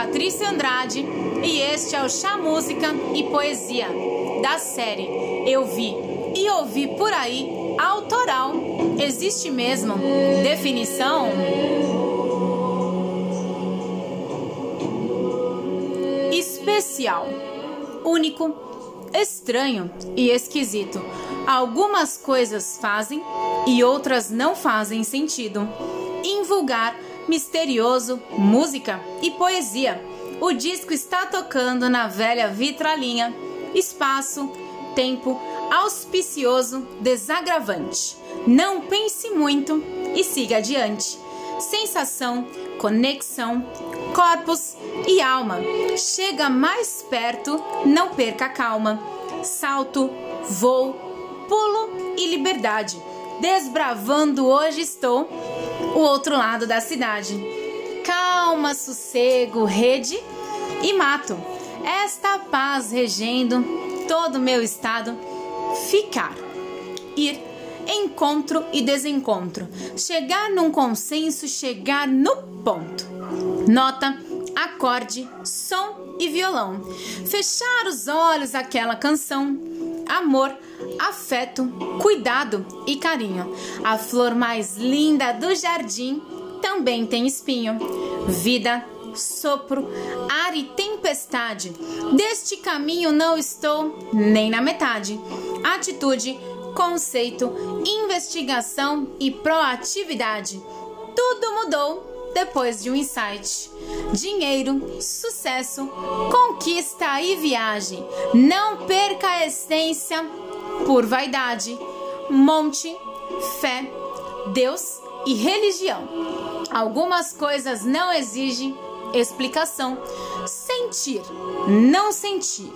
Patrícia Andrade e este é o Chá Música e Poesia da série Eu Vi e Ouvi por aí autoral. Existe mesmo definição? Especial, único, estranho e esquisito. Algumas coisas fazem e outras não fazem sentido. Invulgar misterioso, música e poesia. O disco está tocando na velha vitralinha. Espaço, tempo, auspicioso, desagravante. Não pense muito e siga adiante. Sensação, conexão, corpos e alma. Chega mais perto, não perca a calma. Salto, voo, pulo e liberdade. Desbravando hoje estou o outro lado da cidade. Calma, sossego, rede e mato. Esta paz regendo todo o meu estado. Ficar, ir, encontro e desencontro. Chegar num consenso, chegar no ponto. Nota, acorde, som e violão. Fechar os olhos aquela canção. Amor, afeto, cuidado e carinho. A flor mais linda do jardim também tem espinho. Vida, sopro, ar e tempestade. Deste caminho não estou nem na metade. Atitude, conceito, investigação e proatividade. Tudo mudou depois de um insight. Dinheiro, sucesso, conquista e viagem. Não perca a essência por vaidade, monte, fé, Deus e religião. Algumas coisas não exigem explicação. Sentir, não sentir.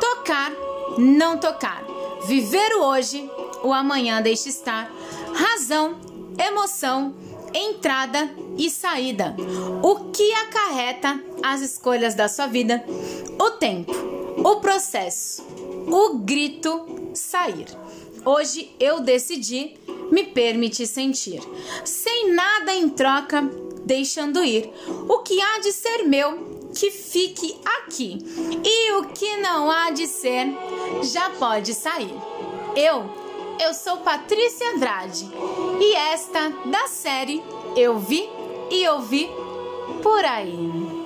Tocar, não tocar. Viver o hoje, o amanhã deixa estar. Razão, emoção, entrada e saída. O que acarreta as escolhas da sua vida? O tempo, o processo, o grito sair. Hoje eu decidi me permitir sentir, sem nada em troca, deixando ir. O que há de ser meu, que fique aqui, e o que não há de ser, já pode sair. Eu, eu sou Patrícia Andrade e esta da série Eu Vi e Ouvi por aí.